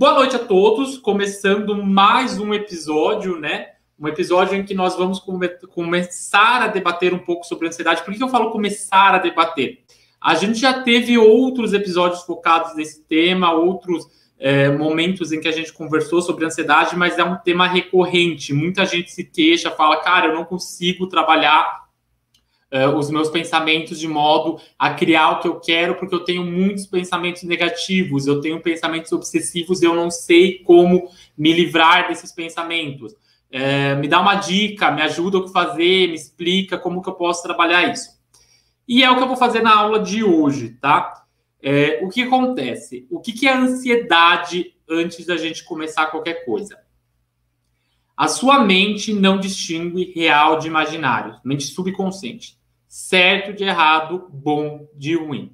Boa noite a todos, começando mais um episódio, né? Um episódio em que nós vamos come começar a debater um pouco sobre ansiedade. Por que eu falo começar a debater? A gente já teve outros episódios focados nesse tema, outros é, momentos em que a gente conversou sobre ansiedade, mas é um tema recorrente. Muita gente se queixa, fala, cara, eu não consigo trabalhar uh, os meus pensamentos de modo a criar o que eu quero, porque eu tenho muitos pensamentos negativos, eu tenho pensamentos obsessivos eu não sei como me livrar desses pensamentos. Uh, me dá uma dica, me ajuda o que fazer, me explica como que eu posso trabalhar isso. E é o que eu vou fazer na aula de hoje, tá? É, o que acontece? O que, que é ansiedade antes da gente começar qualquer coisa? A sua mente não distingue real de imaginário, mente subconsciente certo de errado, bom de ruim.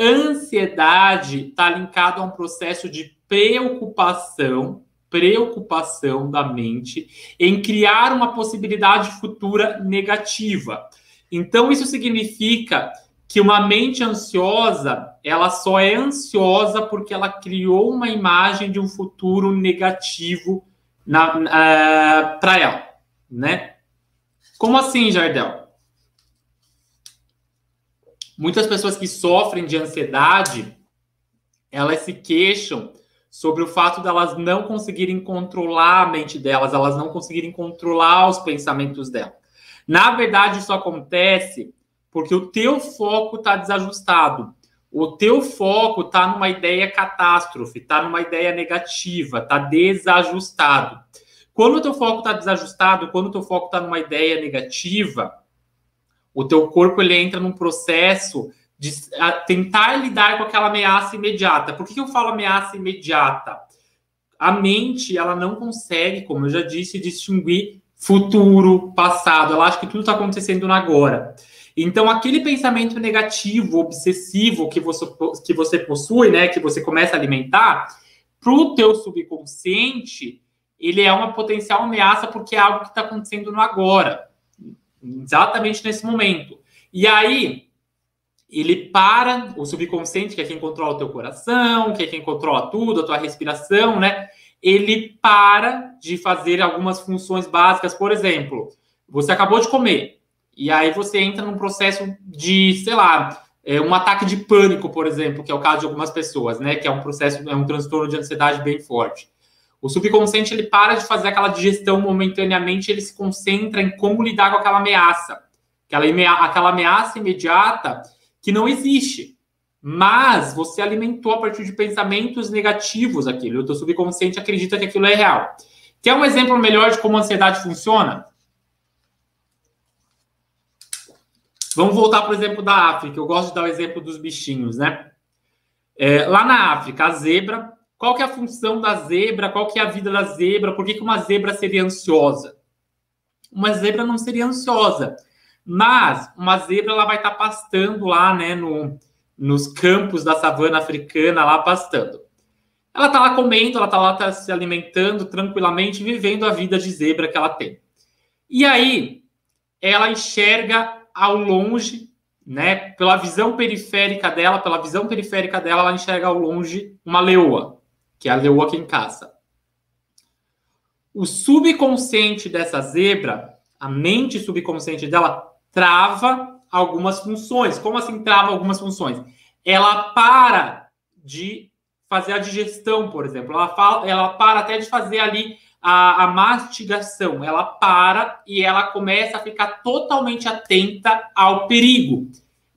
Ansiedade está linkado a um processo de preocupação, preocupação da mente em criar uma possibilidade futura negativa. Então isso significa que uma mente ansiosa, ela só é ansiosa porque ela criou uma imagem de um futuro negativo uh, eh, para ela, né? Como assim, Jardel? Muitas pessoas que sofrem de ansiedade, elas se queixam sobre o fato delas de não conseguirem controlar a mente delas, elas não conseguirem controlar os pensamentos delas. Na verdade, isso acontece porque o teu foco está desajustado. O teu foco está numa ideia catástrofe, está numa ideia negativa, está desajustado. Quando o teu foco está desajustado, quando o teu foco está numa ideia negativa, o teu corpo ele entra num processo de tentar lidar com aquela ameaça imediata. Por que, eu falo ameaça imediata? A mente ela não consegue, como eu já disse, distinguir futuro, passado. Ela acha que tudo está acontecendo no agora. Então, aquele pensamento negativo, obsessivo que você, que você possui, né, que você começa a alimentar, para o teu subconsciente, ele é uma potencial ameaça porque é algo que está acontecendo no agora exatamente nesse momento. E aí ele para, o subconsciente, que é quem controla o teu coração, que é quem controla tudo, a tua respiração, né? Ele para de fazer algumas funções básicas, por exemplo, você acabou de comer, e aí você entra num processo de, sei lá, é, um ataque de pânico, por exemplo, que é o caso de algumas pessoas, né? Que é um processo, é um transtorno de ansiedade bem forte. O subconsciente ele para de fazer aquela digestão momentaneamente, ele se concentra em como lidar com aquela ameaça, aquela, aquela ameaça imediata que não existe. Mas você alimentou a partir de pensamentos negativos aquilo. O teu subconsciente acredita que aquilo é real. Quer um exemplo melhor de como a ansiedade funciona? Vamos voltar para o exemplo da África. Eu gosto de dar o exemplo dos bichinhos, né? É, lá na África, a zebra qual que é a função da zebra? Qual que é a vida da zebra? Por que, que uma zebra seria ansiosa? Uma zebra não seria ansiosa, mas uma zebra ela vai estar tá pastando lá, né, no, nos campos da savana africana, lá pastando. Ela está lá comendo, ela está lá tá se alimentando tranquilamente, vivendo a vida de zebra que ela tem. E aí, ela enxerga ao longe né, pela visão periférica dela, pela visão periférica dela, ela enxerga ao longe uma leoa que é a leoa quem caça. O subconsciente dessa zebra, a mente subconsciente dela, trava algumas funções. Como assim trava algumas funções? Ela para de fazer a digestão, por exemplo. Ela, fala, ela para até de fazer ali a, a mastigação. Ela para e ela começa a ficar totalmente atenta ao perigo.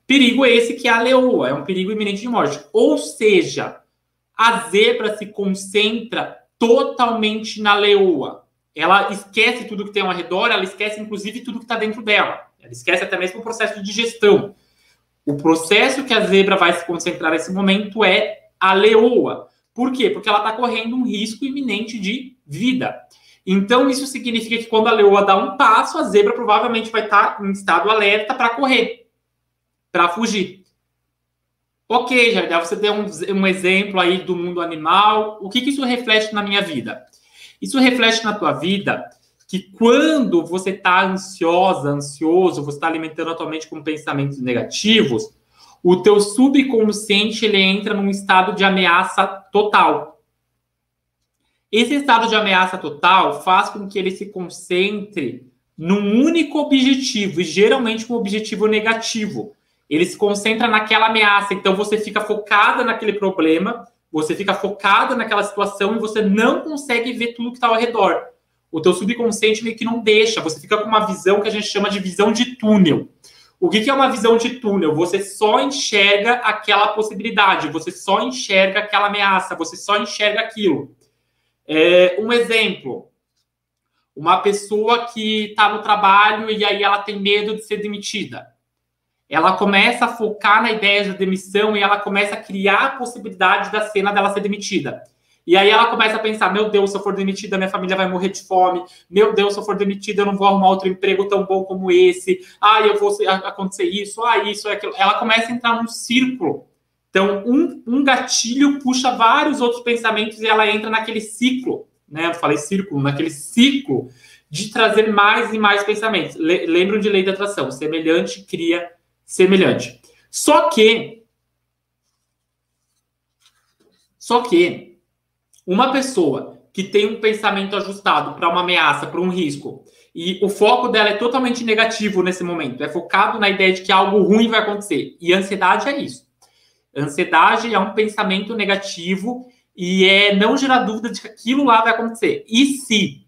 Perigo esse que é a leoa, é um perigo iminente de morte. Ou seja, a zebra se concentra totalmente na leoa. Ela esquece tudo que tem ao redor, ela esquece inclusive tudo que está dentro dela. Ela esquece até mesmo o processo de digestão. O processo que a zebra vai se concentrar nesse momento é a leoa. Por quê? Porque ela está correndo um risco iminente de vida. Então, isso significa que quando a leoa dá um passo, a zebra provavelmente vai estar tá em estado alerta para correr, para fugir. Ok, Jardel, você deu um, um, exemplo aí do mundo animal. O que, que isso reflete na minha vida? Isso reflete na tua vida que quando você está ansiosa, ansioso, você está alimentando atualmente com pensamentos negativos, o teu subconsciente ele entra num estado de ameaça total. Esse estado de ameaça total faz com que ele se concentre num único objetivo, e geralmente um objetivo negativo. Ele se concentra naquela ameaça, então você fica focada naquele problema, você fica focada naquela situação e você não consegue ver tudo que está ao redor. O teu subconsciente meio que não deixa, você fica com uma visão que a gente chama de visão de túnel. O que, que é uma visão de túnel? Você só enxerga aquela possibilidade, você só enxerga aquela ameaça, você só enxerga aquilo. É, um exemplo: uma pessoa que está no trabalho e aí ela tem medo de ser demitida. Ela começa a focar na ideia de demissão e ela começa a criar a possibilidade da cena dela ser demitida. E aí ela começa a pensar: meu Deus, se eu for demitida, minha família vai morrer de fome. Meu Deus, se eu for demitida, eu não vou arrumar outro emprego tão bom como esse. Ah, eu vou acontecer isso, ah, isso, aquilo. Ela começa a entrar num círculo. Então, um, um gatilho puxa vários outros pensamentos e ela entra naquele ciclo, né? Eu falei círculo, naquele ciclo de trazer mais e mais pensamentos. Le lembram de lei da atração: semelhante cria semelhante. Só que. Só que uma pessoa que tem um pensamento ajustado para uma ameaça, para um risco, e o foco dela é totalmente negativo nesse momento, é focado na ideia de que algo ruim vai acontecer. E ansiedade é isso. Ansiedade é um pensamento negativo e é não gerar dúvida de que aquilo lá vai acontecer. E se?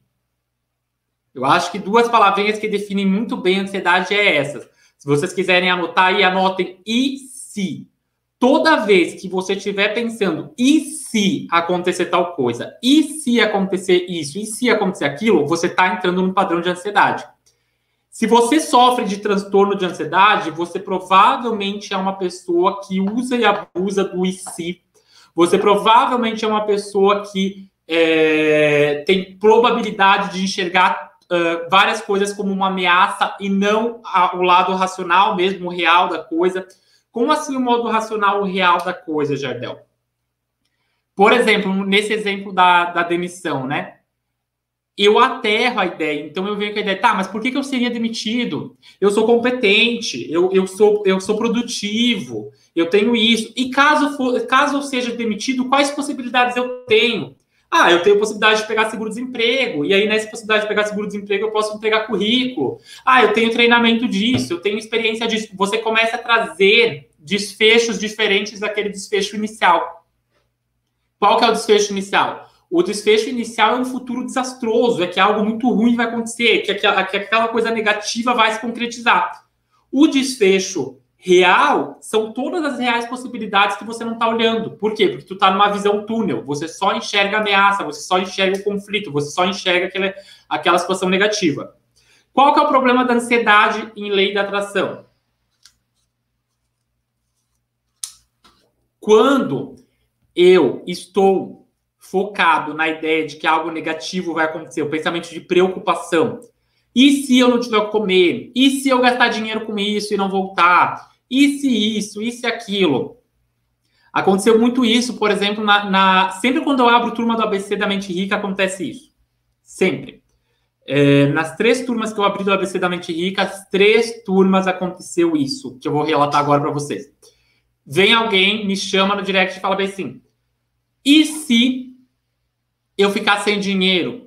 Eu acho que duas palavrinhas que definem muito bem a ansiedade é essas. Se vocês quiserem anotar aí, anotem e se toda vez que você estiver pensando, e se acontecer tal coisa? E se acontecer isso? E se acontecer aquilo? Você está entrando num padrão de ansiedade. Se você sofre de transtorno de ansiedade, você provavelmente é uma pessoa que usa e abusa do e se. Você provavelmente é uma pessoa que é, tem probabilidade de enxergar uh, várias coisas como uma ameaça e não o lado racional mesmo, o real da coisa. Como assim o modo racional, o real da coisa, Jardel? Por exemplo, nesse exemplo da, da demissão, né? Eu aterro a ideia, então eu venho com a ideia, tá, mas por que, que eu seria demitido? Eu sou competente, eu, eu, sou, eu sou produtivo, eu tenho isso. E caso, for, caso eu seja demitido, quais possibilidades eu tenho? Ah, eu tenho possibilidade de pegar seguro-desemprego, e aí nessa possibilidade de pegar seguro-desemprego eu posso entregar currículo. Ah, eu tenho treinamento disso, eu tenho experiência disso. Você começa a trazer desfechos diferentes daquele desfecho inicial. Qual que é o desfecho inicial? O desfecho inicial é um futuro desastroso, é que algo muito ruim vai acontecer, que aquela coisa negativa vai se concretizar. O desfecho real são todas as reais possibilidades que você não está olhando. Por quê? Porque tu está numa visão túnel. Você só enxerga ameaça, você só enxerga o conflito, você só enxerga aquela, aquela situação negativa. Qual que é o problema da ansiedade em lei da atração? Quando eu estou focado na ideia de que algo negativo vai acontecer, o pensamento de preocupação, e se eu não tiver o que comer? E se eu gastar dinheiro com isso e não voltar? E se isso? E se aquilo? Aconteceu muito isso, por exemplo, na, na... sempre quando eu abro turma do ABC da Mente Rica, acontece isso. Sempre. É, nas três turmas que eu abri do ABC da Mente Rica, as três turmas aconteceu isso, que eu vou relatar agora para vocês. Vem alguém, me chama no direct e fala bem assim: e se eu ficar sem dinheiro?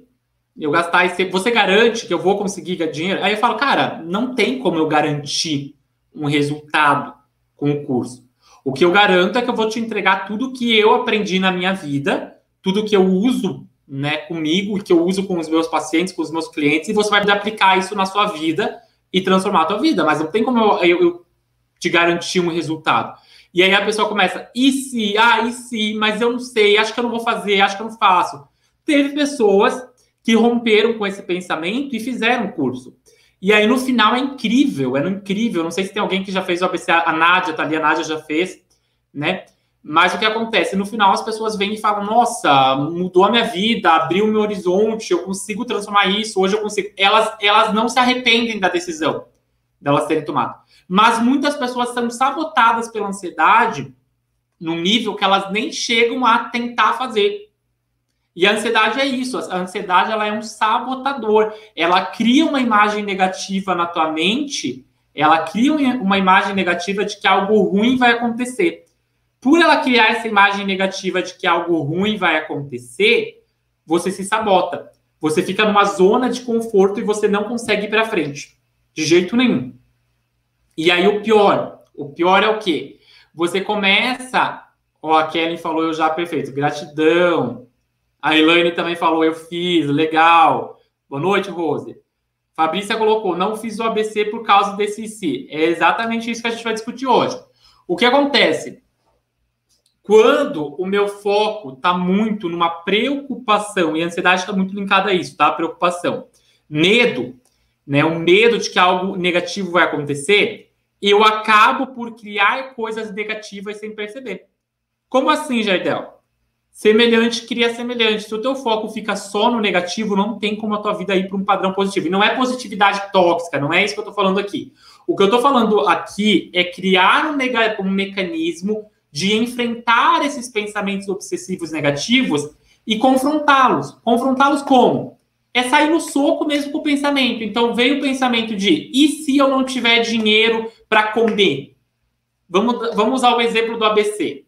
Eu gastar esse. Você garante que eu vou conseguir dinheiro? Aí eu falo, cara, não tem como eu garantir um resultado com o curso. O que eu garanto é que eu vou te entregar tudo que eu aprendi na minha vida, tudo que eu uso né, comigo, que eu uso com os meus pacientes, com os meus clientes, e você vai aplicar isso na sua vida e transformar a tua vida. Mas não tem como eu, eu, eu te garantir um resultado. E aí a pessoa começa, e se, ah, e se, mas eu não sei, acho que eu não vou fazer, acho que eu não faço. Teve pessoas que romperam com esse pensamento e fizeram o curso. E aí, no final, é incrível, é incrível. Não sei se tem alguém que já fez o ABC, a Nádia tá ali, a Nádia já fez, né? Mas o que acontece? No final, as pessoas vêm e falam: Nossa, mudou a minha vida, abriu meu horizonte, eu consigo transformar isso, hoje eu consigo. Elas, elas não se arrependem da decisão delas terem tomado. Mas muitas pessoas são sabotadas pela ansiedade num nível que elas nem chegam a tentar fazer. E a ansiedade é isso. A ansiedade ela é um sabotador. Ela cria uma imagem negativa na tua mente. Ela cria uma imagem negativa de que algo ruim vai acontecer. Por ela criar essa imagem negativa de que algo ruim vai acontecer, você se sabota. Você fica numa zona de conforto e você não consegue ir para frente. De jeito nenhum. E aí o pior, o pior é o quê? Você começa, ó, a Kelly falou eu já perfeito, gratidão. A Elaine também falou eu fiz, legal. Boa noite, Rose. Fabrícia colocou, não fiz o ABC por causa desse IC. É exatamente isso que a gente vai discutir hoje. O que acontece? Quando o meu foco está muito numa preocupação, e a ansiedade está muito linkada a isso, tá? Preocupação. Medo, né? O medo de que algo negativo vai acontecer, eu acabo por criar coisas negativas sem perceber. Como assim, Jardel? Semelhante cria semelhante. Se o teu foco fica só no negativo, não tem como a tua vida ir para um padrão positivo. E não é positividade tóxica, não é isso que eu estou falando aqui. O que eu estou falando aqui é criar um, um mecanismo de enfrentar esses pensamentos obsessivos negativos e confrontá-los. Confrontá-los como? É sair no soco mesmo com o pensamento. Então veio o pensamento de e se eu não tiver dinheiro para comer? Vamos, vamos usar o exemplo do ABC.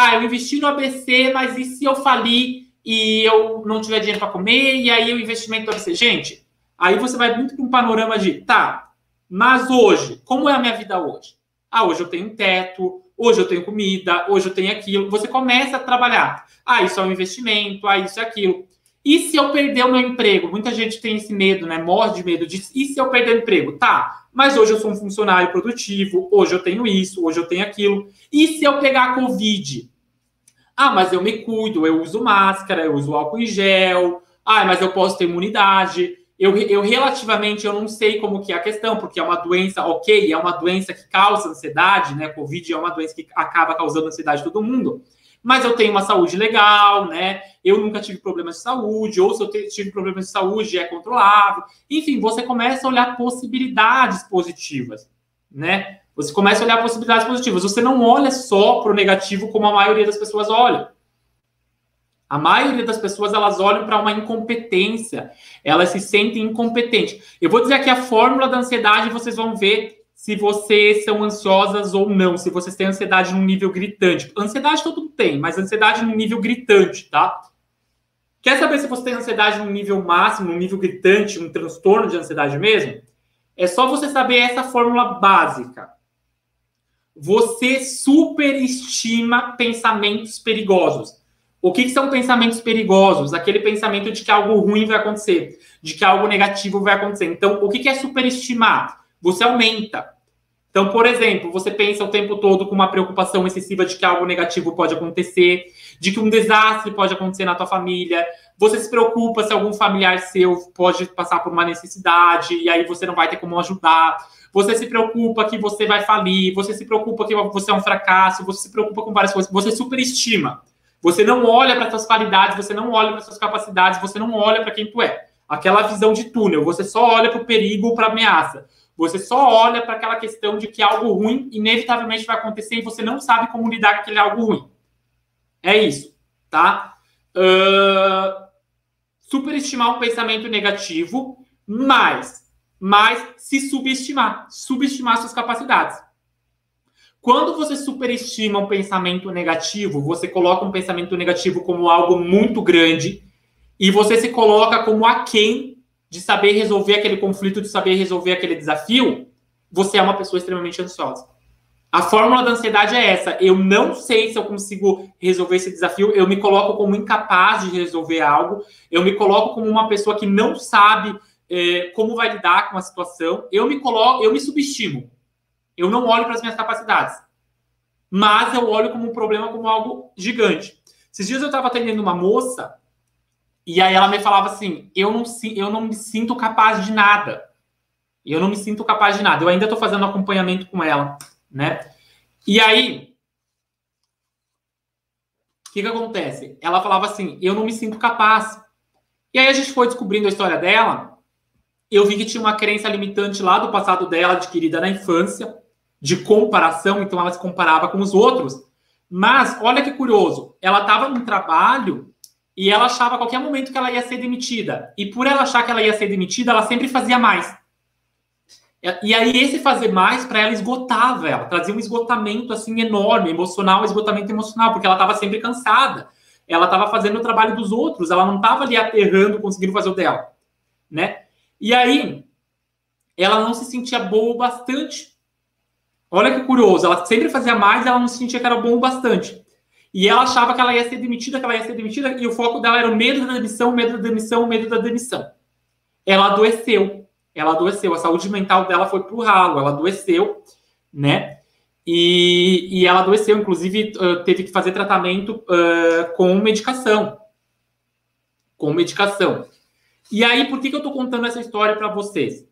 Ah, eu investi no ABC, mas e se eu falir e eu não tiver dinheiro para comer? E aí o investimento do ABC? Gente, aí você vai muito para um panorama de, tá, mas hoje, como é a minha vida hoje? Ah, hoje eu tenho um teto, hoje eu tenho comida, hoje eu tenho aquilo. Você começa a trabalhar. Ah, isso é um investimento, ah, isso é aquilo. E se eu perder o meu emprego? Muita gente tem esse medo, né? Morre de medo de. E se eu perder o emprego? Tá, mas hoje eu sou um funcionário produtivo, hoje eu tenho isso, hoje eu tenho aquilo. E se eu pegar Covid? Ah, mas eu me cuido, eu uso máscara, eu uso álcool em gel. Ah, mas eu posso ter imunidade. Eu, eu relativamente eu não sei como que é a questão, porque é uma doença, ok, é uma doença que causa ansiedade, né? Covid é uma doença que acaba causando ansiedade em todo mundo mas eu tenho uma saúde legal, né? Eu nunca tive problemas de saúde, ou se eu tive problemas de saúde, é controlável. Enfim, você começa a olhar possibilidades positivas, né? Você começa a olhar possibilidades positivas. Você não olha só para o negativo como a maioria das pessoas olha. A maioria das pessoas elas olham para uma incompetência, elas se sentem incompetentes. Eu vou dizer aqui a fórmula da ansiedade, vocês vão ver se vocês são ansiosas ou não, se vocês têm ansiedade num nível gritante. Ansiedade todo mundo tem, mas ansiedade num nível gritante, tá? Quer saber se você tem ansiedade num nível máximo, num nível gritante, um transtorno de ansiedade mesmo? É só você saber essa fórmula básica. Você superestima pensamentos perigosos. O que, que, são pensamentos perigosos? Aquele pensamento de que algo ruim vai acontecer, de que algo negativo vai acontecer. Então, o que, que é superestimar? você aumenta. Então, por exemplo, você pensa o tempo todo com uma preocupação excessiva de que algo negativo pode acontecer, de que um desastre pode acontecer na tua família. Você se preocupa se algum familiar seu pode passar por uma necessidade e aí você não vai ter como ajudar. Você se preocupa que você vai falir, você se preocupa que você é um fracasso, você se preocupa com várias coisas, você superestima. Você não olha para suas qualidades, você não olha para suas capacidades, você não olha para quem tu é. Aquela visão de túnel, você só olha para o perigo, para a ameaça. Você só olha para aquela questão de que algo ruim inevitavelmente vai acontecer e você não sabe como lidar com aquele algo ruim. É isso, tá? Uh, superestimar um pensamento negativo, mas, mas se subestimar, subestimar suas capacidades. Quando você superestima um pensamento negativo, você coloca um pensamento negativo como algo muito grande e você se coloca como aquém de saber resolver aquele conflito, de saber resolver aquele desafio, você é uma pessoa extremamente ansiosa. A fórmula da ansiedade é essa. Eu não sei se eu consigo resolver esse desafio. Eu me coloco como incapaz de resolver algo. Eu me coloco como uma pessoa que não sabe é, como vai lidar com a situação. Eu me coloco, eu me subestimo. Eu não olho para as minhas capacidades. Mas eu olho como um problema, como algo gigante. Esses dias eu estava atendendo uma moça e aí ela me falava assim: eu não, eu não me sinto capaz de nada. Eu não me sinto capaz de nada. Eu ainda estou fazendo acompanhamento com ela, né? E aí, o que, que acontece? Ela falava assim: eu não me sinto capaz. E aí a gente foi descobrindo a história dela. Eu vi que tinha uma crença limitante lá do passado dela, adquirida na infância, de comparação, então ela se comparava com os outros. Mas olha que curioso, ela estava num trabalho e ela achava a qualquer momento que ela ia ser demitida. E por ela achar que ela ia ser demitida, ela sempre fazia mais. E aí esse fazer mais para ela esgotava ela, trazia um esgotamento assim enorme, emocional, esgotamento emocional, porque ela estava sempre cansada. ela estava fazendo o trabalho dos outros, ela não estava ali aterrando, conseguindo fazer o dela, né? E aí, ela não se sentia boa o bastante. Olha que curioso, ela sempre fazia mais, ela não se sentia que era bom o bastante. E ela achava que ela ia ser demitida, que ela ia ser demitida, e o foco dela era o medo da demissão, medo da demissão, medo da demissão. Ela adoeceu, ela adoeceu, a saúde mental dela foi pro ralo, ela adoeceu, né? E, e ela adoeceu, inclusive teve que fazer tratamento uh, com medicação. Com medicação. E aí, por que, que eu estou contando essa história para vocês?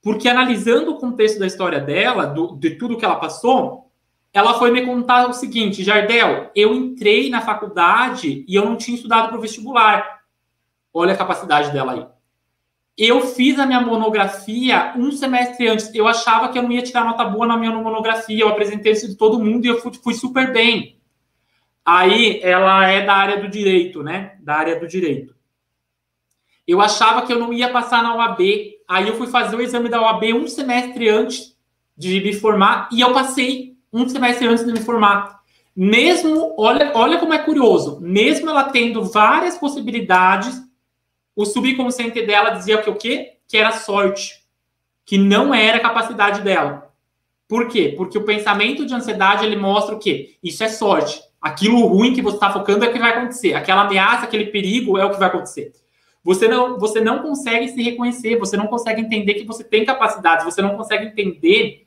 Porque analisando o contexto da história dela, do, de tudo que ela passou, ela foi me contar o seguinte: Jardel, eu entrei na faculdade e eu não tinha estudado para o vestibular. Olha a capacidade dela aí. Eu fiz a minha monografia um semestre antes. Eu achava que eu não ia tirar nota boa na minha monografia. Eu apresentei isso de todo mundo e eu fui, fui super bem. Aí ela é da área do direito, né? Da área do direito. Eu achava que eu não ia passar na OAB. Aí eu fui fazer o exame da OAB um semestre antes de me formar e eu passei um semestre antes de me formar. Mesmo, olha, olha como é curioso, mesmo ela tendo várias possibilidades, o subconsciente dela dizia que o quê? Que era sorte, que não era capacidade dela. Por quê? Porque o pensamento de ansiedade ele mostra o quê? Isso é sorte. Aquilo ruim que você está focando é o que vai acontecer. Aquela ameaça, aquele perigo é o que vai acontecer. Você não, você não consegue se reconhecer, você não consegue entender que você tem capacidades, você não consegue entender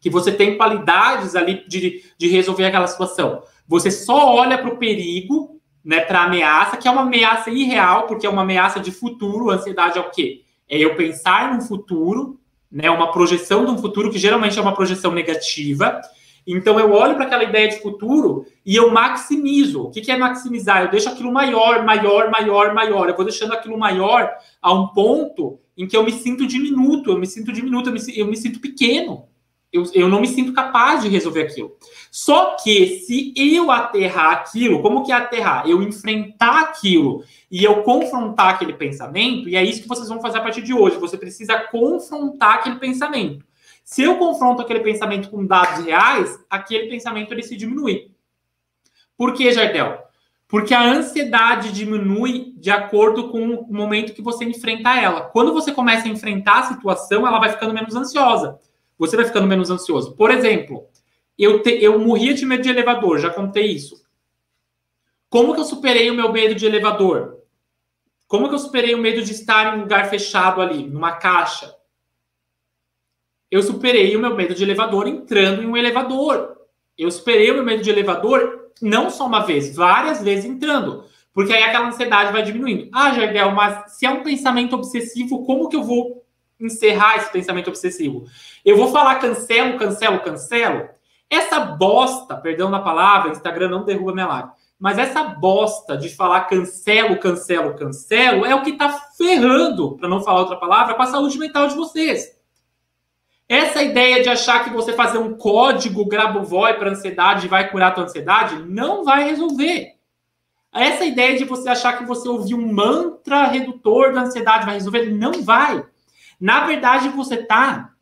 que você tem qualidades ali de, de resolver aquela situação. Você só olha para o perigo, né, para a ameaça, que é uma ameaça irreal, porque é uma ameaça de futuro. A ansiedade é o quê? É eu pensar num futuro, né, uma projeção de um futuro, que geralmente é uma projeção negativa. Então eu olho para aquela ideia de futuro e eu maximizo. O que, que é maximizar? Eu deixo aquilo maior, maior, maior, maior. Eu vou deixando aquilo maior a um ponto em que eu me sinto diminuto, eu me sinto diminuto, eu me, eu me sinto pequeno. Eu, eu não me sinto capaz de resolver aquilo. Só que se eu aterrar aquilo, como que é aterrar? Eu enfrentar aquilo e eu confrontar aquele pensamento, e é isso que vocês vão fazer a partir de hoje. Você precisa confrontar aquele pensamento. Se eu confronto aquele pensamento com dados reais, aquele pensamento ele se diminui. Por que, Jardel? Porque a ansiedade diminui de acordo com o momento que você enfrenta ela. Quando você começa a enfrentar a situação, ela vai ficando menos ansiosa você vai ficando menos ansioso. Por exemplo, eu, te, eu morria de medo de elevador, já contei isso. Como que eu superei o meu medo de elevador? Como que eu superei o medo de estar em um lugar fechado ali, numa caixa? Eu superei o meu medo de elevador entrando em um elevador. Eu superei o meu medo de elevador não só uma vez, várias vezes entrando. Porque aí aquela ansiedade vai diminuindo. Ah, Jardel, mas se é um pensamento obsessivo, como que eu vou encerrar esse pensamento obsessivo. Eu vou falar cancelo, cancelo, cancelo. Essa bosta, perdão na palavra, Instagram não derruba minha live, mas essa bosta de falar cancelo, cancelo, cancelo é o que está ferrando, para não falar outra palavra, com a saúde mental de vocês. Essa ideia de achar que você fazer um código Grabovoi para ansiedade vai curar a tua ansiedade não vai resolver. Essa ideia de você achar que você ouvir um mantra redutor da ansiedade vai resolver não vai. Na verdade, você está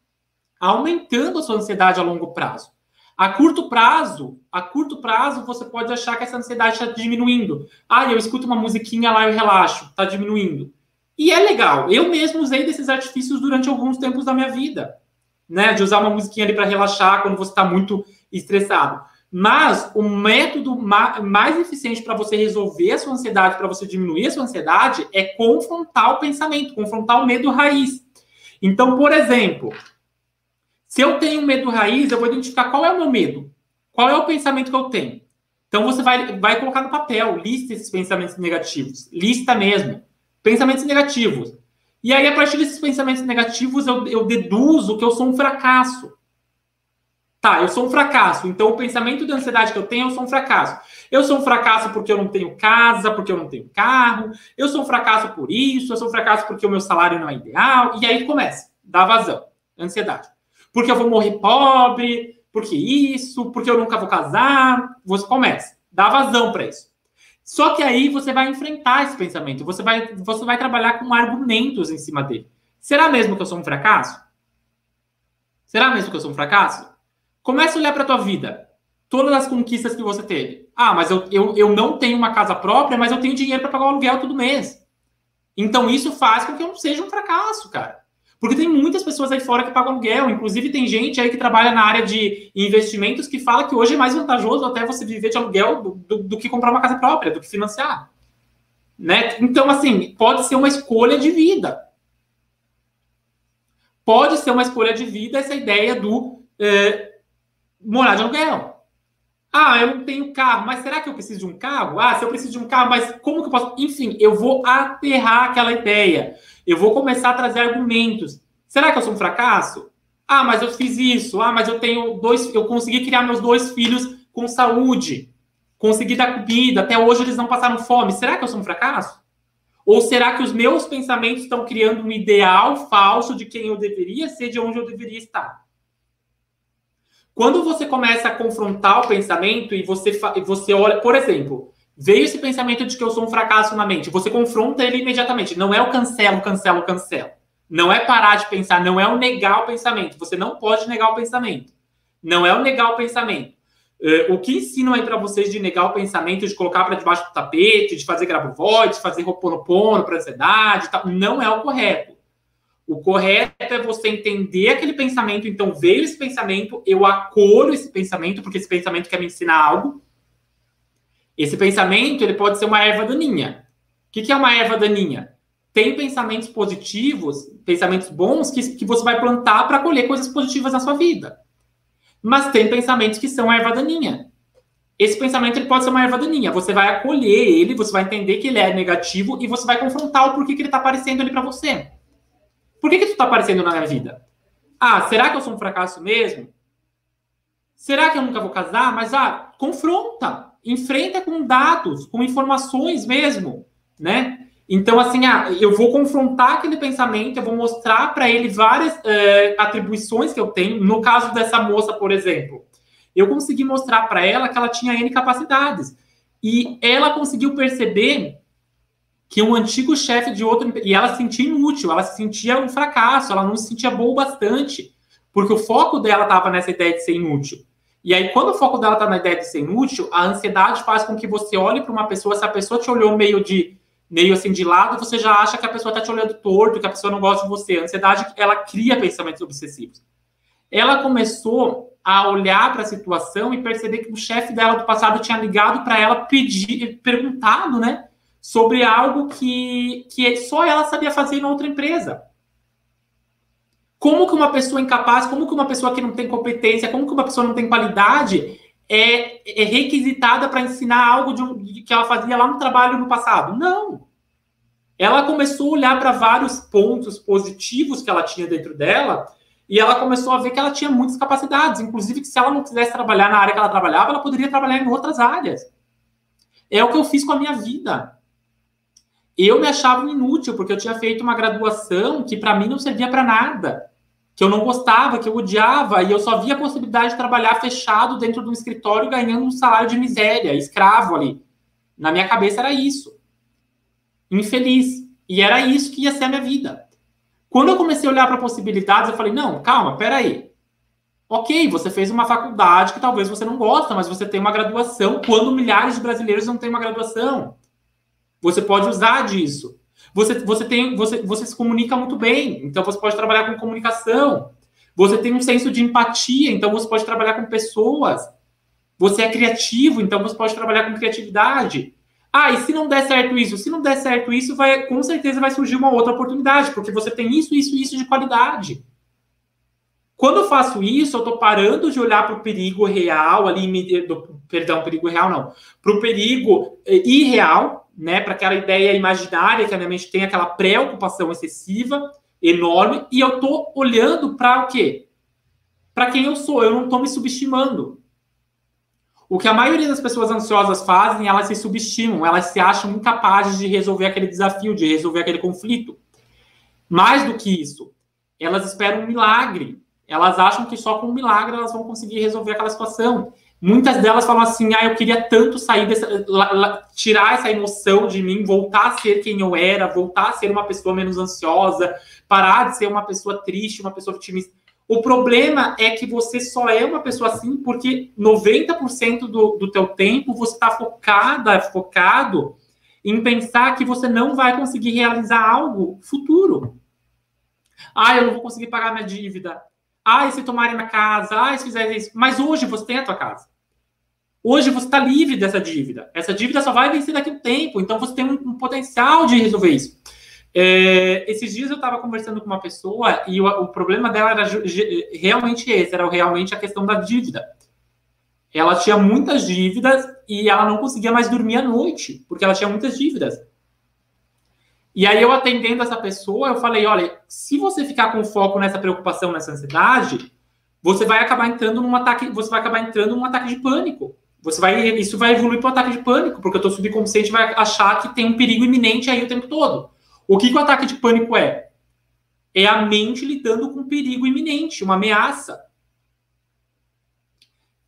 aumentando a sua ansiedade a longo prazo. A curto prazo, a curto prazo, você pode achar que essa ansiedade está diminuindo. Ah, eu escuto uma musiquinha lá e relaxo, está diminuindo. E é legal. Eu mesmo usei desses artifícios durante alguns tempos da minha vida, né? De usar uma musiquinha ali para relaxar quando você está muito estressado. Mas o método mais eficiente para você resolver a sua ansiedade, para você diminuir a sua ansiedade, é confrontar o pensamento, confrontar o medo raiz. Então, por exemplo, se eu tenho medo raiz, eu vou identificar qual é o meu medo, qual é o pensamento que eu tenho. Então, você vai, vai colocar no papel, lista esses pensamentos negativos, lista mesmo, pensamentos negativos. E aí, a partir desses pensamentos negativos, eu, eu deduzo que eu sou um fracasso. Tá, eu sou um fracasso. Então, o pensamento de ansiedade que eu tenho, eu sou um fracasso. Eu sou um fracasso porque eu não tenho casa, porque eu não tenho carro. Eu sou um fracasso por isso. Eu sou um fracasso porque o meu salário não é ideal. E aí começa, dá vazão, ansiedade. Porque eu vou morrer pobre, porque isso, porque eu nunca vou casar. Você começa, dá vazão para isso. Só que aí você vai enfrentar esse pensamento. Você vai, você vai trabalhar com argumentos em cima dele. Será mesmo que eu sou um fracasso? Será mesmo que eu sou um fracasso? Começa a olhar para tua vida. Todas as conquistas que você teve. Ah, mas eu, eu, eu não tenho uma casa própria, mas eu tenho dinheiro para pagar o aluguel todo mês. Então isso faz com que eu não seja um fracasso, cara. Porque tem muitas pessoas aí fora que pagam aluguel. Inclusive, tem gente aí que trabalha na área de investimentos que fala que hoje é mais vantajoso até você viver de aluguel do, do, do que comprar uma casa própria, do que financiar. Né? Então, assim, pode ser uma escolha de vida. Pode ser uma escolha de vida essa ideia do é, morar de aluguel. Ah, eu não tenho carro, mas será que eu preciso de um carro? Ah, se eu preciso de um carro, mas como que eu posso? Enfim, eu vou aterrar aquela ideia. Eu vou começar a trazer argumentos. Será que eu sou um fracasso? Ah, mas eu fiz isso. Ah, mas eu tenho dois. Eu consegui criar meus dois filhos com saúde. Consegui dar comida. Até hoje eles não passaram fome. Será que eu sou um fracasso? Ou será que os meus pensamentos estão criando um ideal falso de quem eu deveria ser, de onde eu deveria estar? Quando você começa a confrontar o pensamento e você, você olha, por exemplo, veio esse pensamento de que eu sou um fracasso na mente, você confronta ele imediatamente. Não é o cancelo, cancelo, cancelo. Não é parar de pensar, não é o negar o pensamento. Você não pode negar o pensamento. Não é o negar o pensamento. Uh, o que ensinam aí para vocês de negar o pensamento, de colocar para debaixo do tapete, de fazer grabo de fazer roponopono para ansiedade, tal, não é o correto. O correto é você entender aquele pensamento. Então, veio esse pensamento, eu acolho esse pensamento, porque esse pensamento quer me ensinar algo. Esse pensamento ele pode ser uma erva daninha. O que, é uma erva daninha? Tem pensamentos positivos, pensamentos bons, que, que você vai plantar para colher coisas positivas na sua vida. Mas tem pensamentos que são erva daninha. Esse pensamento ele pode ser uma erva daninha. Você vai acolher ele, você vai entender que ele é negativo e você vai confrontar o porquê que ele está aparecendo ali para você. Por que, que isso está aparecendo na minha vida? Ah, será que eu sou um fracasso mesmo? Será que eu nunca vou casar? Mas ah, confronta, enfrenta com dados, com informações mesmo, né? Então, assim, ah, eu vou confrontar aquele pensamento, eu vou mostrar para ele várias é, atribuições que eu tenho. No caso dessa moça, por exemplo, eu consegui mostrar para ela que ela tinha N capacidades. E ela conseguiu perceber que um antigo chefe de outro e ela se sentia inútil, ela se sentia um fracasso, ela não se sentia boa o bastante, porque o foco dela estava nessa ideia de ser inútil. E aí, quando o foco dela está na ideia de ser inútil, a ansiedade faz com que você olhe para uma pessoa, se a pessoa te olhou meio de meio assim de lado, você já acha que a pessoa está te olhando torto, que a pessoa não gosta de você. A ansiedade, ela cria pensamentos obsessivos. Ela começou a olhar para a situação e perceber que o chefe dela do passado tinha ligado para ela, pedir, perguntado, né? Sobre algo que, que só ela sabia fazer em outra empresa. Como que uma pessoa incapaz, como que uma pessoa que não tem competência, como que uma pessoa não tem qualidade é, é requisitada para ensinar algo de que ela fazia lá no trabalho no passado? Não. Ela começou a olhar para vários pontos positivos que ela tinha dentro dela e ela começou a ver que ela tinha muitas capacidades, inclusive que se ela não quisesse trabalhar na área que ela trabalhava, ela poderia trabalhar em outras áreas. É o que eu fiz com a minha vida eu me achava inútil, porque eu tinha feito uma graduação que para mim não servia para nada, que eu não gostava, que eu odiava, e eu só via a possibilidade de trabalhar fechado dentro de um escritório ganhando um salário de miséria, escravo ali. Na minha cabeça era isso. Infeliz. E era isso que ia ser a minha vida. Quando eu comecei a olhar para possibilidades, eu falei: não, calma, peraí. Ok, você fez uma faculdade que talvez você não gosta, mas você tem uma graduação, quando milhares de brasileiros não têm uma graduação. Você pode usar disso. Você, você, tem, você, você se comunica muito bem, então você pode trabalhar com comunicação. Você tem um senso de empatia, então você pode trabalhar com pessoas. Você é criativo, então você pode trabalhar com criatividade. Ah, e se não der certo isso? Se não der certo isso, vai, com certeza vai surgir uma outra oportunidade, porque você tem isso, isso, isso de qualidade. Quando eu faço isso, eu estou parando de olhar para o perigo real ali, do, perdão, perigo real não, para o perigo eh, irreal, né, para aquela ideia imaginária que a minha mente tem aquela preocupação excessiva, enorme, e eu tô olhando para o quê? Para quem eu sou, eu não tô me subestimando. O que a maioria das pessoas ansiosas fazem, elas se subestimam, elas se acham incapazes de resolver aquele desafio, de resolver aquele conflito. Mais do que isso, elas esperam um milagre. Elas acham que só com um milagre elas vão conseguir resolver aquela situação. Muitas delas falam assim: ah, eu queria tanto sair dessa. La, la, tirar essa emoção de mim, voltar a ser quem eu era, voltar a ser uma pessoa menos ansiosa, parar de ser uma pessoa triste, uma pessoa otimista. O problema é que você só é uma pessoa assim porque 90% do, do teu tempo você está focada, focado em pensar que você não vai conseguir realizar algo futuro. Ah, eu não vou conseguir pagar minha dívida. Ah, e se tomarem minha casa? Ah, se fizerem isso. Mas hoje você tem a tua casa. Hoje você está livre dessa dívida. Essa dívida só vai vencer daqui a um tempo. Então você tem um, um potencial de resolver isso. É, esses dias eu estava conversando com uma pessoa e o, o problema dela era realmente esse, era realmente a questão da dívida. Ela tinha muitas dívidas e ela não conseguia mais dormir à noite, porque ela tinha muitas dívidas. E aí eu atendendo essa pessoa, eu falei, olha, se você ficar com foco nessa preocupação, nessa ansiedade, você vai acabar entrando num ataque, você vai acabar entrando num ataque de pânico. Você vai, isso vai evoluir para um ataque de pânico, porque o teu subconsciente vai achar que tem um perigo iminente aí o tempo todo. O que, que o ataque de pânico é? É a mente lidando com um perigo iminente, uma ameaça.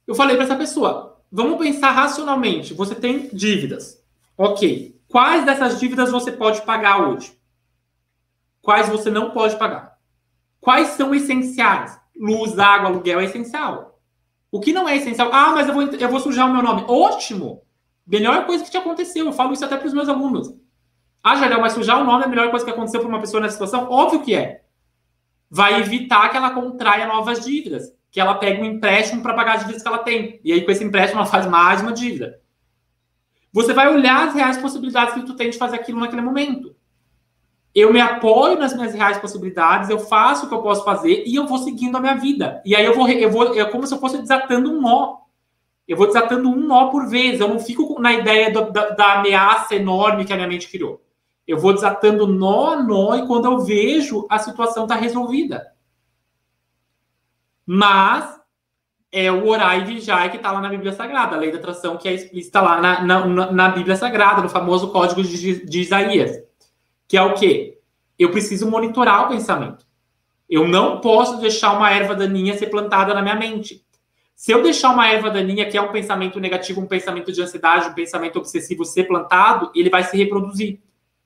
Eu falei para essa pessoa: vamos pensar racionalmente. Você tem dívidas. Ok. Quais dessas dívidas você pode pagar hoje? Quais você não pode pagar? Quais são essenciais? Luz, água, aluguel é essencial. O que não é essencial? Ah, mas eu vou, eu vou sujar o meu nome. Ótimo! Melhor coisa que te aconteceu. Eu falo isso até para os meus alunos. Ah, Jardel, mas sujar o nome é a melhor coisa que aconteceu para uma pessoa nessa situação? Óbvio que é. Vai evitar que ela contraia novas dívidas, que ela pegue um empréstimo para pagar as dívidas que ela tem. E aí, com esse empréstimo, ela faz mais uma dívida. Você vai olhar as reais possibilidades que tu tem de fazer aquilo naquele momento. Eu me apoio nas minhas reais possibilidades, eu faço o que eu posso fazer e eu vou seguindo a minha vida. E aí eu vou, eu vou, é como se eu fosse desatando um nó. Eu vou desatando um nó por vez. Eu não fico na ideia do, da, da ameaça enorme que a minha mente criou. Eu vou desatando nó a nó e quando eu vejo, a situação está resolvida. Mas é o orar e vigiar que está lá na Bíblia Sagrada, a lei da atração que é explícita lá na, na, na Bíblia Sagrada, no famoso código de, de Isaías. Que é o quê? Eu preciso monitorar o pensamento. Eu não posso deixar uma erva daninha ser plantada na minha mente. Se eu deixar uma erva daninha, que é um pensamento negativo, um pensamento de ansiedade, um pensamento obsessivo ser plantado, ele vai se reproduzir.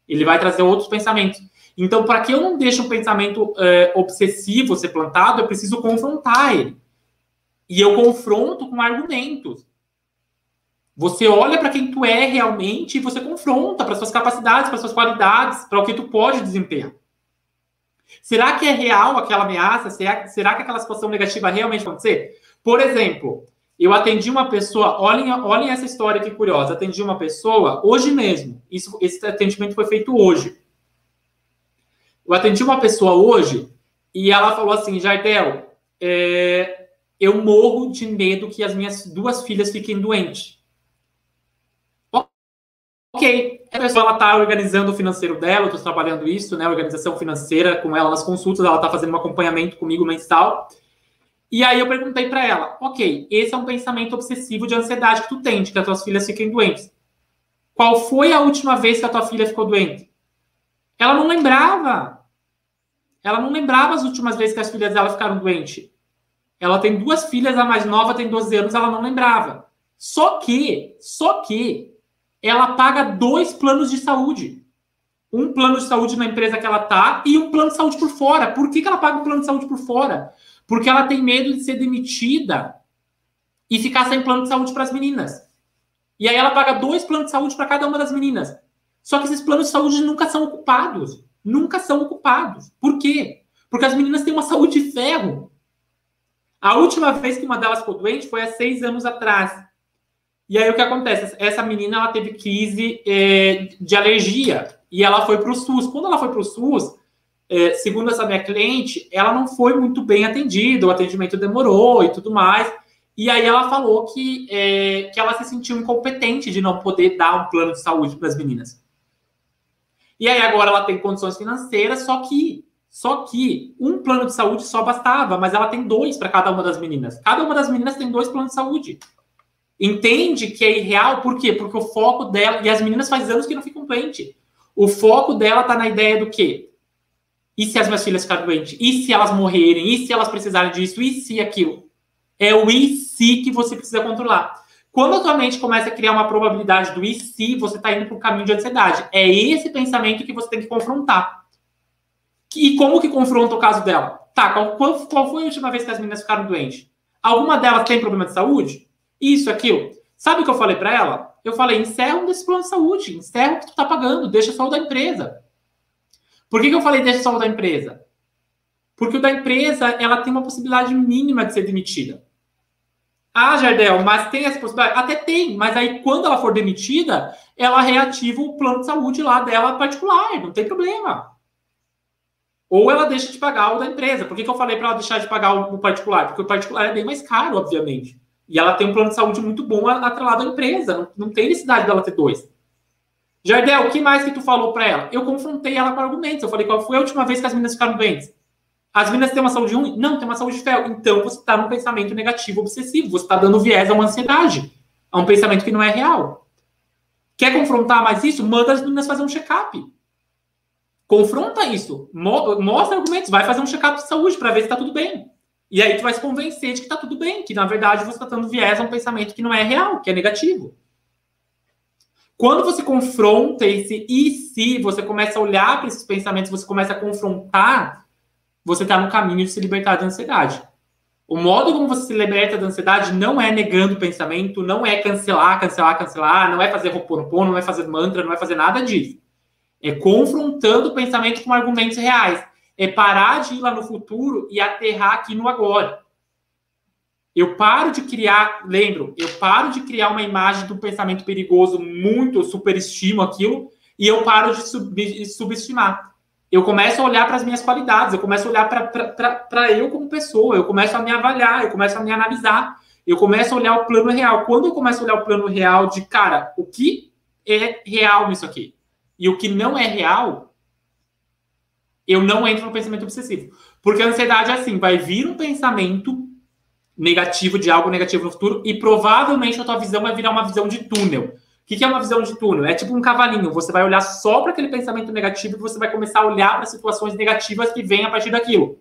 Ele vai trazer outros pensamentos. Então, para que eu não deixe um pensamento é, obsessivo ser plantado, eu preciso confrontar ele. E eu confronto com argumentos. Você olha para quem tu é realmente e você confronta para suas capacidades, para suas qualidades, para o que tu pode desempenhar. Será que é real aquela ameaça? Será, será que aquela situação negativa realmente acontecer? Por exemplo, eu atendi uma pessoa, olhem, olhem essa história que curiosa. Atendi uma pessoa hoje mesmo. Isso, esse atendimento foi feito hoje. Eu atendi uma pessoa hoje e ela falou assim: Jardel, é, eu morro de medo que as minhas duas filhas fiquem doentes. Ok, a pessoa está organizando o financeiro dela, estou trabalhando isso, né? Organização financeira com ela nas consultas, ela está fazendo um acompanhamento comigo mensal. E aí eu perguntei para ela, ok, esse é um pensamento obsessivo de ansiedade que tu tem, de que as tuas filhas fiquem doentes. Qual foi a última vez que a tua filha ficou doente? Ela não lembrava. Ela não lembrava as últimas vezes que as filhas dela ficaram doentes. Ela tem duas filhas, a mais nova tem 12 anos, ela não lembrava. Só que, só que, ela paga dois planos de saúde. Um plano de saúde na empresa que ela tá e um plano de saúde por fora. Por que, que ela paga um plano de saúde por fora? Porque ela tem medo de ser demitida e ficar sem plano de saúde para as meninas. E aí ela paga dois planos de saúde para cada uma das meninas. Só que esses planos de saúde nunca são ocupados. Nunca são ocupados. Por quê? Porque as meninas têm uma saúde de ferro. A última vez que uma delas ficou doente foi há seis anos atrás. E aí o que acontece? Essa menina ela teve crise é, de alergia e ela foi para o SUS. Quando ela foi para o SUS, é, segundo essa minha cliente, ela não foi muito bem atendida, o atendimento demorou e tudo mais. E aí ela falou que, é, que ela se sentiu incompetente de não poder dar um plano de saúde para as meninas. E aí agora ela tem condições financeiras, só que só que um plano de saúde só bastava, mas ela tem dois para cada uma das meninas. Cada uma das meninas tem dois planos de saúde. Entende que é irreal, por quê? Porque o foco dela, e as meninas faz anos que não ficam doentes. O foco dela tá na ideia do quê? E se as minhas filhas ficarem doentes? E se elas morrerem? E se elas precisarem disso? E se aquilo? É o e se que você precisa controlar. Quando a tua mente começa a criar uma probabilidade do e se, você está indo para o caminho de ansiedade. É esse pensamento que você tem que confrontar. E como que confronta o caso dela? Tá, qual, qual foi a última vez que as meninas ficaram doentes? Alguma delas tem problema de saúde? Isso, aquilo. Sabe o que eu falei para ela? Eu falei, encerra um desse plano de saúde, encerra o que tu tá pagando, deixa só o da empresa. Por que, que eu falei deixa só o da empresa? Porque o da empresa, ela tem uma possibilidade mínima de ser demitida. Ah, Jardel, mas tem essa possibilidade? Até tem, mas aí quando ela for demitida, ela reativa o plano de saúde lá dela particular, não tem problema. Ou ela deixa de pagar o da empresa. Por que, que eu falei para ela deixar de pagar o particular? Porque o particular é bem mais caro, obviamente. E ela tem um plano de saúde muito bom atrelado à empresa. Não, não tem necessidade dela ter dois. Jardel, o que mais que tu falou para ela? Eu confrontei ela com argumentos. Eu falei, qual foi a última vez que as meninas ficaram doentes? As meninas têm uma saúde ruim? Não, tem uma saúde fértil. Então você está num pensamento negativo obsessivo. Você está dando viés a uma ansiedade. A um pensamento que não é real. Quer confrontar mais isso? Manda as meninas fazer um check-up. Confronta isso. Mostra argumentos. Vai fazer um check-up de saúde para ver se está tudo bem. E aí tu vai se convencer de que está tudo bem. Que na verdade você está dando viés a um pensamento que não é real, que é negativo. Quando você confronta esse e se, você começa a olhar para esses pensamentos, você começa a confrontar, você está no caminho de se libertar da ansiedade. O modo como você se liberta da ansiedade não é negando o pensamento, não é cancelar, cancelar, cancelar, não é fazer roponopono, não é fazer mantra, não é fazer nada disso. É confrontando o pensamento com argumentos reais. É parar de ir lá no futuro e aterrar aqui no agora. Eu paro de criar, lembro, eu paro de criar uma imagem do pensamento perigoso muito, superestimo aquilo, e eu paro de sub, subestimar eu começo a olhar para as minhas qualidades, eu começo a olhar para eu como pessoa, eu começo a me avaliar, eu começo a me analisar, eu começo a olhar o plano real. Quando eu começo a olhar o plano real de, cara, o que é real nisso aqui e o que não é real, eu não entro no pensamento obsessivo. Porque a ansiedade é assim, vai vir um pensamento negativo de algo negativo no futuro e provavelmente a tua visão vai virar uma visão de túnel que, que é uma visão de túnel? É tipo um cavalinho. Você vai olhar só para aquele pensamento negativo e você vai começar a olhar para situações negativas que vêm a partir daquilo.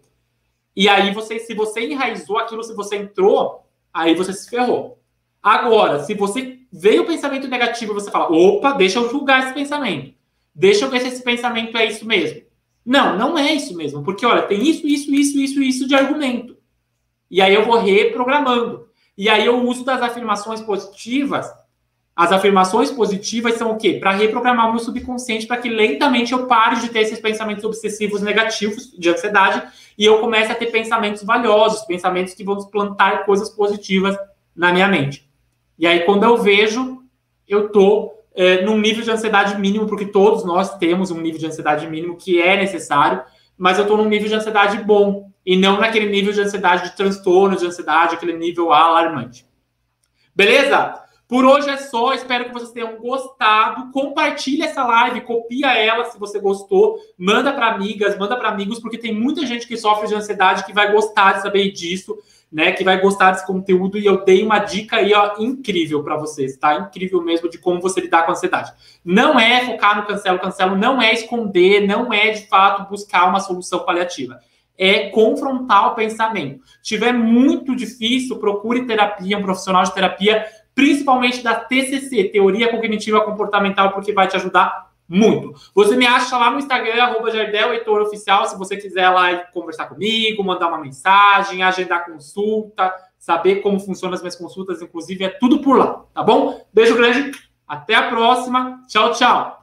E aí, você, se você enraizou aquilo, se você entrou, aí você se ferrou. Agora, se você veio o pensamento negativo você fala, opa, deixa eu julgar esse pensamento. Deixa eu ver se esse pensamento é isso mesmo. Não, não é isso mesmo. Porque, olha, tem isso, isso, isso, isso, isso de argumento. E aí eu vou reprogramando. E aí eu uso das afirmações positivas as afirmações positivas são o quê? Para reprogramar o meu subconsciente para que lentamente eu pare de ter esses pensamentos obsessivos negativos de ansiedade e eu comece a ter pensamentos valiosos, pensamentos que vão plantar coisas positivas na minha mente. E aí, quando eu vejo, eu tô é, num nível de ansiedade mínimo, porque todos nós temos um nível de ansiedade mínimo que é necessário, mas eu estou num nível de ansiedade bom e não naquele nível de ansiedade de transtorno de ansiedade, aquele nível alarmante. Beleza? Por hoje é só, espero que vocês tenham gostado. Compartilhe essa live, copia ela se você gostou, manda para amigas, manda para amigos, porque tem muita gente que sofre de ansiedade que vai gostar de saber disso, né? Que vai gostar desse conteúdo e eu dei uma dica aí, ó, incrível para vocês, tá? Incrível mesmo de como você lidar com a ansiedade. Não é focar no cancelo, cancelo, não é esconder, não é de fato buscar uma solução paliativa é confrontar o pensamento. Tiver muito difícil, procure terapia, um profissional de terapia principalmente da TCC, Teoria Cognitiva Comportamental, porque vai te ajudar muito. Você me acha lá no Instagram, arroba Jardel Heitor Oficial, se você quiser lá conversar comigo, mandar uma mensagem, agendar consulta, saber como funcionam as minhas consultas, inclusive, é tudo por lá, tá bom? Beijo grande, até a próxima, tchau, tchau!